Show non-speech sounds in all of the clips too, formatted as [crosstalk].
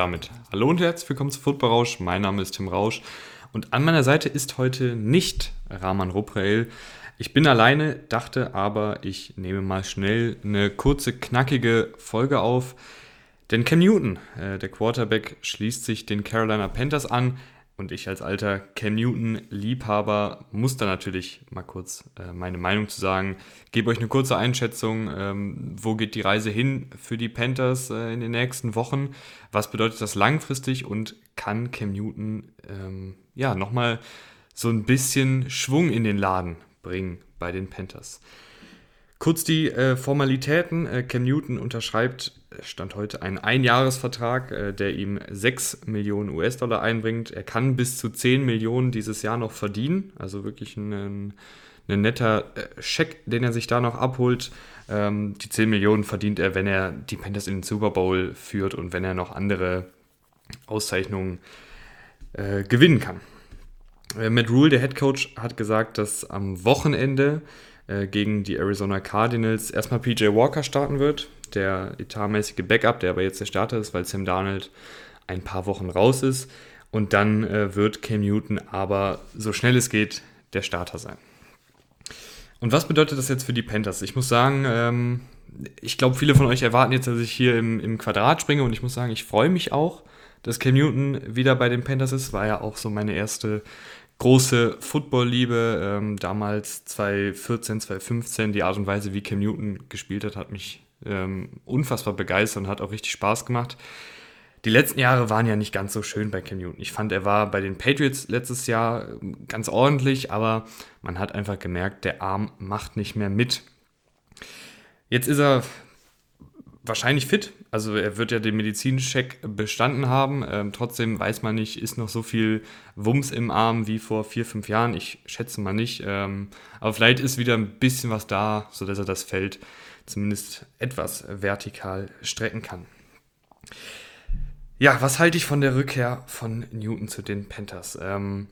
Damit hallo und herzlich willkommen zu Football Rausch. Mein Name ist Tim Rausch und an meiner Seite ist heute nicht Rahman Ruprael. Ich bin alleine, dachte aber, ich nehme mal schnell eine kurze, knackige Folge auf. Denn Cam Newton, äh, der Quarterback, schließt sich den Carolina Panthers an. Und ich als alter Cam Newton-Liebhaber muss da natürlich mal kurz äh, meine Meinung zu sagen. Gebe euch eine kurze Einschätzung, ähm, wo geht die Reise hin für die Panthers äh, in den nächsten Wochen? Was bedeutet das langfristig und kann Cam Newton ähm, ja nochmal so ein bisschen Schwung in den Laden bringen bei den Panthers? Kurz die äh, Formalitäten. Äh, Cam Newton unterschreibt, stand heute, einen Einjahresvertrag, äh, der ihm 6 Millionen US-Dollar einbringt. Er kann bis zu 10 Millionen dieses Jahr noch verdienen. Also wirklich ein, ein netter äh, Scheck, den er sich da noch abholt. Ähm, die 10 Millionen verdient er, wenn er die Panthers in den Super Bowl führt und wenn er noch andere Auszeichnungen äh, gewinnen kann. Matt Rule, der Head Coach, hat gesagt, dass am Wochenende gegen die Arizona Cardinals erstmal PJ Walker starten wird, der etatmäßige Backup, der aber jetzt der Starter ist, weil Sam Darnold ein paar Wochen raus ist. Und dann äh, wird Cam Newton aber so schnell es geht der Starter sein. Und was bedeutet das jetzt für die Panthers? Ich muss sagen, ähm, ich glaube, viele von euch erwarten jetzt, dass ich hier im, im Quadrat springe und ich muss sagen, ich freue mich auch, dass Cam Newton wieder bei den Panthers ist. War ja auch so meine erste große Football-Liebe. Ähm, damals 2014, 2015, die Art und Weise, wie Cam Newton gespielt hat, hat mich ähm, unfassbar begeistert und hat auch richtig Spaß gemacht. Die letzten Jahre waren ja nicht ganz so schön bei Cam Newton. Ich fand, er war bei den Patriots letztes Jahr ähm, ganz ordentlich, aber man hat einfach gemerkt, der Arm macht nicht mehr mit. Jetzt ist er wahrscheinlich fit. Also er wird ja den Medizincheck bestanden haben. Ähm, trotzdem weiß man nicht, ist noch so viel Wumms im Arm wie vor vier, fünf Jahren. Ich schätze mal nicht. Ähm, aber vielleicht ist wieder ein bisschen was da, sodass er das Feld zumindest etwas vertikal strecken kann. Ja, was halte ich von der Rückkehr von Newton zu den Panthers? Ähm,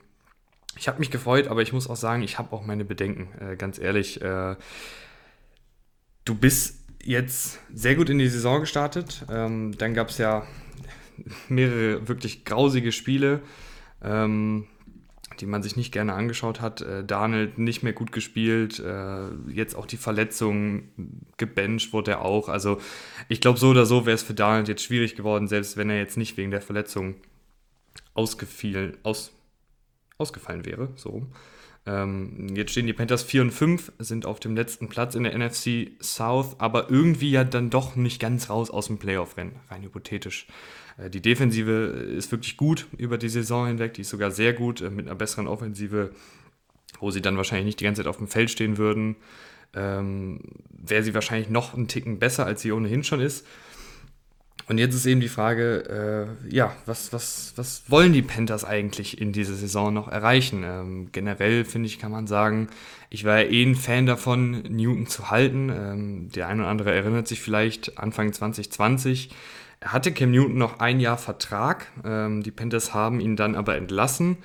ich habe mich gefreut, aber ich muss auch sagen, ich habe auch meine Bedenken. Äh, ganz ehrlich, äh, du bist jetzt sehr gut in die Saison gestartet. Ähm, dann gab es ja mehrere wirklich grausige Spiele, ähm, die man sich nicht gerne angeschaut hat. Äh, Darnold nicht mehr gut gespielt, äh, jetzt auch die Verletzung, gebencht wurde er auch. Also ich glaube, so oder so wäre es für Darnold jetzt schwierig geworden, selbst wenn er jetzt nicht wegen der Verletzung ausgefiel, aus, ausgefallen wäre. So. Ähm, jetzt stehen die Panthers 4 und 5, sind auf dem letzten Platz in der NFC South, aber irgendwie ja dann doch nicht ganz raus aus dem Playoff-Rennen, rein hypothetisch. Äh, die Defensive ist wirklich gut über die Saison hinweg, die ist sogar sehr gut, äh, mit einer besseren Offensive, wo sie dann wahrscheinlich nicht die ganze Zeit auf dem Feld stehen würden. Ähm, Wäre sie wahrscheinlich noch einen Ticken besser, als sie ohnehin schon ist. Und jetzt ist eben die Frage, äh, ja, was, was, was wollen die Panthers eigentlich in dieser Saison noch erreichen? Ähm, generell finde ich, kann man sagen, ich war ja eh ein Fan davon, Newton zu halten. Ähm, der eine oder andere erinnert sich vielleicht Anfang 2020. Er hatte Cam Newton noch ein Jahr Vertrag. Ähm, die Panthers haben ihn dann aber entlassen,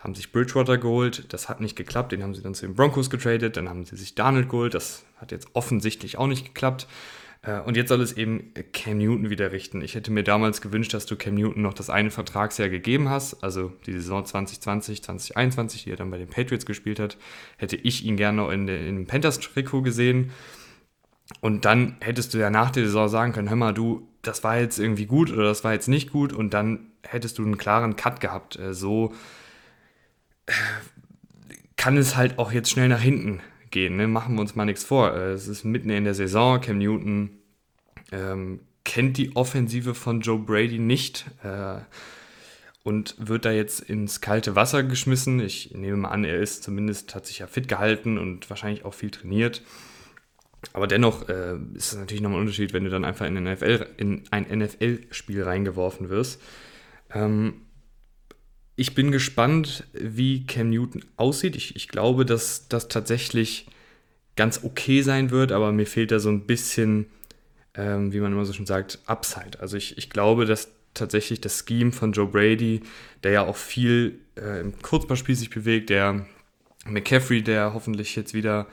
haben sich Bridgewater geholt. Das hat nicht geklappt. Den haben sie dann zu den Broncos getradet. Dann haben sie sich Darnold geholt. Das hat jetzt offensichtlich auch nicht geklappt. Äh, und jetzt soll es eben Cam Newton wieder richten. Ich hätte mir damals gewünscht, dass du Cam Newton noch das eine Vertragsjahr gegeben hast, also die Saison 2020, 2021, die er dann bei den Patriots gespielt hat, hätte ich ihn gerne noch in, dem Panthers-Trikot gesehen. Und dann hättest du ja nach der Saison sagen können, hör mal, du, das war jetzt irgendwie gut oder das war jetzt nicht gut und dann hättest du einen klaren Cut gehabt. Äh, so äh, kann es halt auch jetzt schnell nach hinten gehen. Ne? Machen wir uns mal nichts vor. Äh, es ist mitten in der Saison. Cam Newton ähm, kennt die Offensive von Joe Brady nicht äh, und wird da jetzt ins kalte Wasser geschmissen. Ich nehme mal an, er ist zumindest, hat sich ja fit gehalten und wahrscheinlich auch viel trainiert. Aber dennoch äh, ist es natürlich nochmal ein Unterschied, wenn du dann einfach in, NFL, in ein NFL-Spiel reingeworfen wirst. Ähm, ich bin gespannt, wie Cam Newton aussieht. Ich, ich glaube, dass das tatsächlich ganz okay sein wird, aber mir fehlt da so ein bisschen, ähm, wie man immer so schon sagt, Upside. Also ich, ich glaube, dass tatsächlich das Scheme von Joe Brady, der ja auch viel äh, im Kurzballspiel sich bewegt, der McCaffrey, der hoffentlich jetzt wieder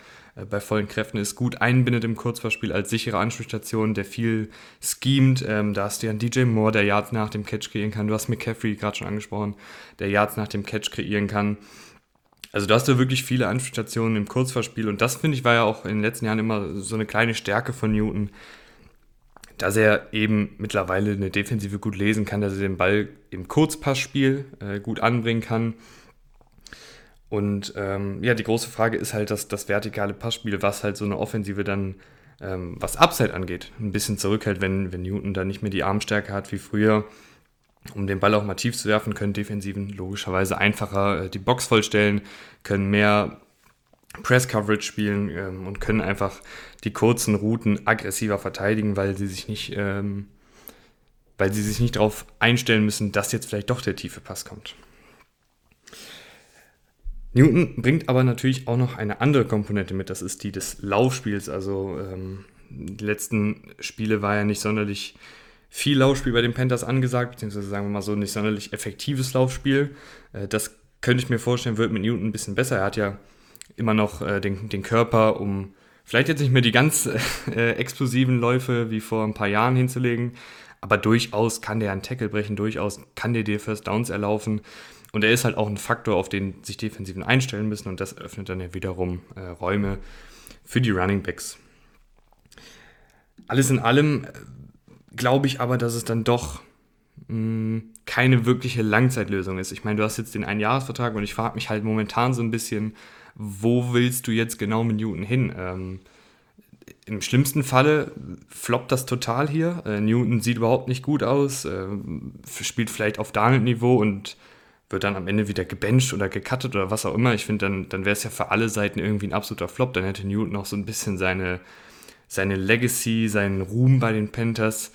bei vollen Kräften ist, gut einbindet im Kurzverspiel als sichere Anspielstation, der viel schemt. Ähm, da hast du ja einen DJ Moore, der Yards nach dem Catch kreieren kann. Du hast McCaffrey gerade schon angesprochen, der Yards nach dem Catch kreieren kann. Also du hast ja wirklich viele Anspielstationen im Kurzverspiel und das finde ich war ja auch in den letzten Jahren immer so eine kleine Stärke von Newton, dass er eben mittlerweile eine Defensive gut lesen kann, dass er den Ball im Kurzpassspiel äh, gut anbringen kann. Und ähm, ja, die große Frage ist halt dass das vertikale Passspiel, was halt so eine Offensive dann, ähm, was Upside angeht, ein bisschen zurückhält, wenn, wenn Newton dann nicht mehr die Armstärke hat wie früher. Um den Ball auch mal tief zu werfen, können Defensiven logischerweise einfacher äh, die Box vollstellen, können mehr Press-Coverage spielen ähm, und können einfach die kurzen Routen aggressiver verteidigen, weil sie sich nicht, ähm, weil sie sich nicht darauf einstellen müssen, dass jetzt vielleicht doch der tiefe Pass kommt. Newton bringt aber natürlich auch noch eine andere Komponente mit, das ist die des Laufspiels. Also ähm, die letzten Spiele war ja nicht sonderlich viel Laufspiel bei den Panthers angesagt, beziehungsweise sagen wir mal so nicht sonderlich effektives Laufspiel. Äh, das könnte ich mir vorstellen, wird mit Newton ein bisschen besser. Er hat ja immer noch äh, den, den Körper, um vielleicht jetzt nicht mehr die ganz äh, [laughs] explosiven Läufe wie vor ein paar Jahren hinzulegen, aber durchaus kann der einen Tackle brechen, durchaus kann der dir First Downs erlaufen. Und er ist halt auch ein Faktor, auf den sich Defensiven einstellen müssen und das öffnet dann ja wiederum äh, Räume für die Running Backs. Alles in allem äh, glaube ich aber, dass es dann doch mh, hm, keine wirkliche Langzeitlösung ist. Ich meine, du hast jetzt den Einjahresvertrag und ich frage mich halt momentan so ein bisschen, wo willst du jetzt genau mit Newton hin? Ähm, Im schlimmsten Falle floppt das total hier. Äh, Newton sieht überhaupt nicht gut aus, äh, spielt vielleicht auf Darnold-Niveau und wird dann am Ende wieder gebencht oder gecuttet oder was auch immer. Ich finde, dann, dann wäre es ja für alle Seiten irgendwie ein absoluter Flop. Dann hätte Newton auch so ein bisschen seine, seine Legacy, seinen Ruhm bei den Panthers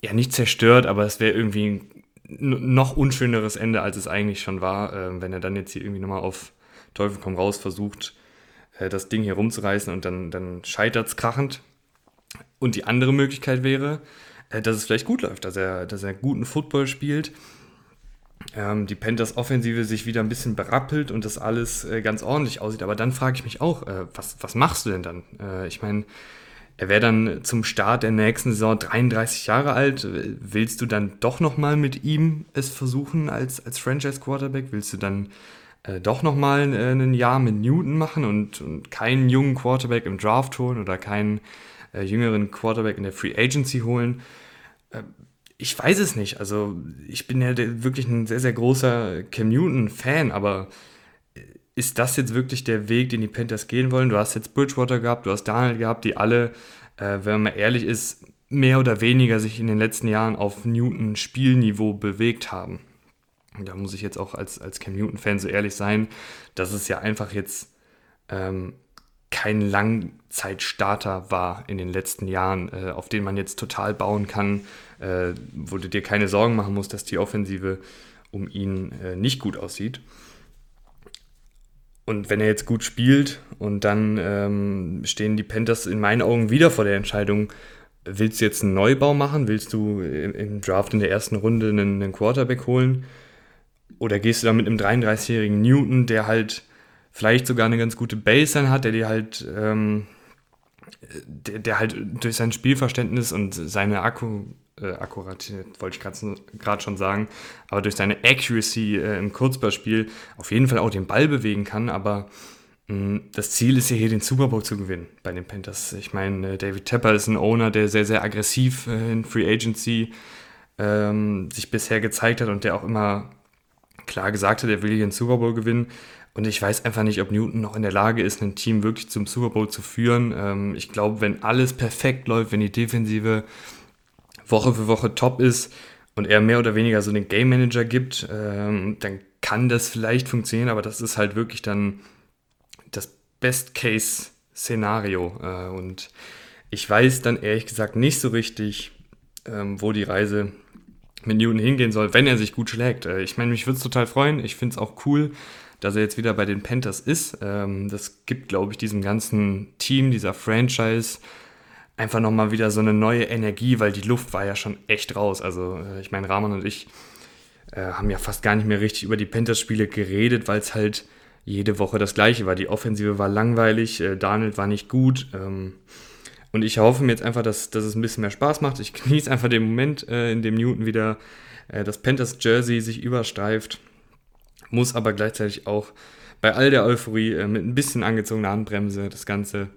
ja nicht zerstört, aber es wäre irgendwie ein noch unschöneres Ende, als es eigentlich schon war, äh, wenn er dann jetzt hier irgendwie nochmal auf Teufel komm raus versucht, äh, das Ding hier rumzureißen und dann, dann scheitert es krachend. Und die andere Möglichkeit wäre, äh, dass es vielleicht gut läuft, dass er, dass er guten Football spielt, ähm, die Panthers Offensive sich wieder ein bisschen berappelt und das alles äh, ganz ordentlich aussieht. Aber dann frage ich mich auch, äh, was, was machst du denn dann? Äh, ich meine, er wäre dann zum Start der nächsten Saison 33 Jahre alt. Willst du dann doch nochmal mit ihm es versuchen als, als Franchise-Quarterback? Willst du dann äh, doch nochmal äh, ein Jahr mit Newton machen und, und keinen jungen Quarterback im Draft holen oder keinen äh, jüngeren Quarterback in der Free Agency holen? Äh, ich weiß es nicht. Also ich bin ja wirklich ein sehr, sehr großer Cam Newton-Fan, aber äh, ist das jetzt wirklich der Weg, den die Panthers gehen wollen? Du hast jetzt Bridgewater gehabt, du hast Daniel gehabt, die alle, äh, wenn man ehrlich ist, mehr oder weniger sich in den letzten Jahren auf Newton-Spielniveau bewegt haben da muss ich jetzt auch als, als Cam Newton-Fan so ehrlich sein, dass es ja einfach jetzt ähm, kein Langzeitstarter war in den letzten Jahren, äh, auf den man jetzt total bauen kann, äh, wo du dir keine Sorgen machen musst, dass die Offensive um ihn äh, nicht gut aussieht. Und wenn er jetzt gut spielt und dann ähm, stehen die Panthers in meinen Augen wieder vor der Entscheidung, willst du jetzt einen Neubau machen? Willst du im, im Draft in der ersten Runde einen, einen Quarterback holen? Oder gehst du da mit einem 33-jährigen Newton, der halt vielleicht sogar eine ganz gute Baseline hat, der dir halt, ähm, der, der, halt durch sein Spielverständnis und seine Akku, äh, Akkuratität, wollte ich gerade schon sagen, aber durch seine Accuracy äh, im Kurzballspiel auf jeden Fall auch den Ball bewegen kann, aber mh, das Ziel ist ja hier den Super Bowl zu gewinnen bei den Panthers. Ich meine, äh, David Tepper ist ein Owner, der sehr, sehr aggressiv äh, in Free Agency ähm, sich bisher gezeigt hat und der auch immer klar gesagt hat, er will hier den Super Bowl gewinnen. Und ich weiß einfach nicht, ob Newton noch in der Lage ist, ein Team wirklich zum Super Bowl zu führen. Ähm, ich glaube, wenn alles perfekt läuft, wenn die Defensive Woche für Woche top ist und er mehr oder weniger so den Game Manager gibt, ähm, dann kann das vielleicht funktionieren, aber das ist halt wirklich dann das Best-Case-Szenario. Äh, und ich weiß dann ehrlich gesagt nicht so richtig, ähm, wo die Reise mit Newton hingehen soll, wenn er sich gut schlägt. Äh, ich meine, mich würde es total freuen. Ich finde es auch cool, dass er jetzt wieder bei den Panthers ist. Ähm, das gibt, glaube ich, diesem ganzen Team, dieser Franchise einfach nochmal wieder so eine neue Energie, weil die Luft war ja schon echt raus. Also äh, ich meine, Rahman und ich äh, haben ja fast gar nicht mehr richtig über die Panthers-Spiele geredet, weil es halt jede Woche das gleiche war. Die Offensive war langweilig, Darnold war nicht gut. Und ich hoffe mir jetzt einfach, dass, dass es ein bisschen mehr Spaß macht. Ich genieße einfach den Moment, äh, in dem Newton wieder äh, das Panthers Jersey sich überstreift. Muss aber gleichzeitig auch bei all der Euphorie äh, mit ein bisschen angezogener Handbremse das Ganze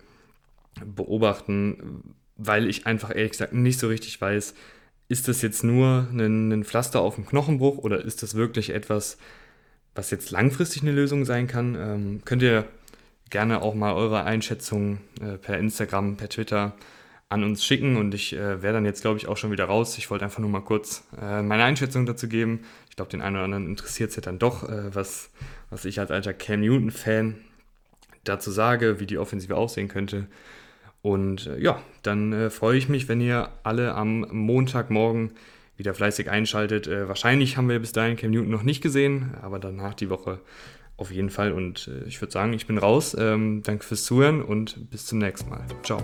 beobachten, weil ich einfach ehrlich gesagt nicht so richtig weiß, ist das jetzt nur ein, ein Pflaster auf dem Knochenbruch oder ist das wirklich etwas, was jetzt langfristig eine Lösung sein kann? Ähm, könnt ihr gerne auch mal eure Einschätzung äh, per Instagram, per Twitter an uns schicken und ich äh, wäre dann jetzt, glaube ich, auch schon wieder raus. Ich wollte einfach nur mal kurz äh, meine Einschätzung dazu geben. Ich glaube, den einen oder anderen interessiert es ja dann doch, äh, was, was ich als alter Cam Newton-Fan dazu sage, wie die Offensive aussehen könnte. Und äh, ja, dann äh, freue ich mich, wenn ihr alle am Montagmorgen wieder fleißig einschaltet. Äh, wahrscheinlich haben wir bis dahin Cam Newton noch nicht gesehen, aber danach die Woche auf jeden Fall. Und äh, ich würde sagen, ich bin raus. Ähm, danke fürs Zuhören und bis zum nächsten Mal. Ciao.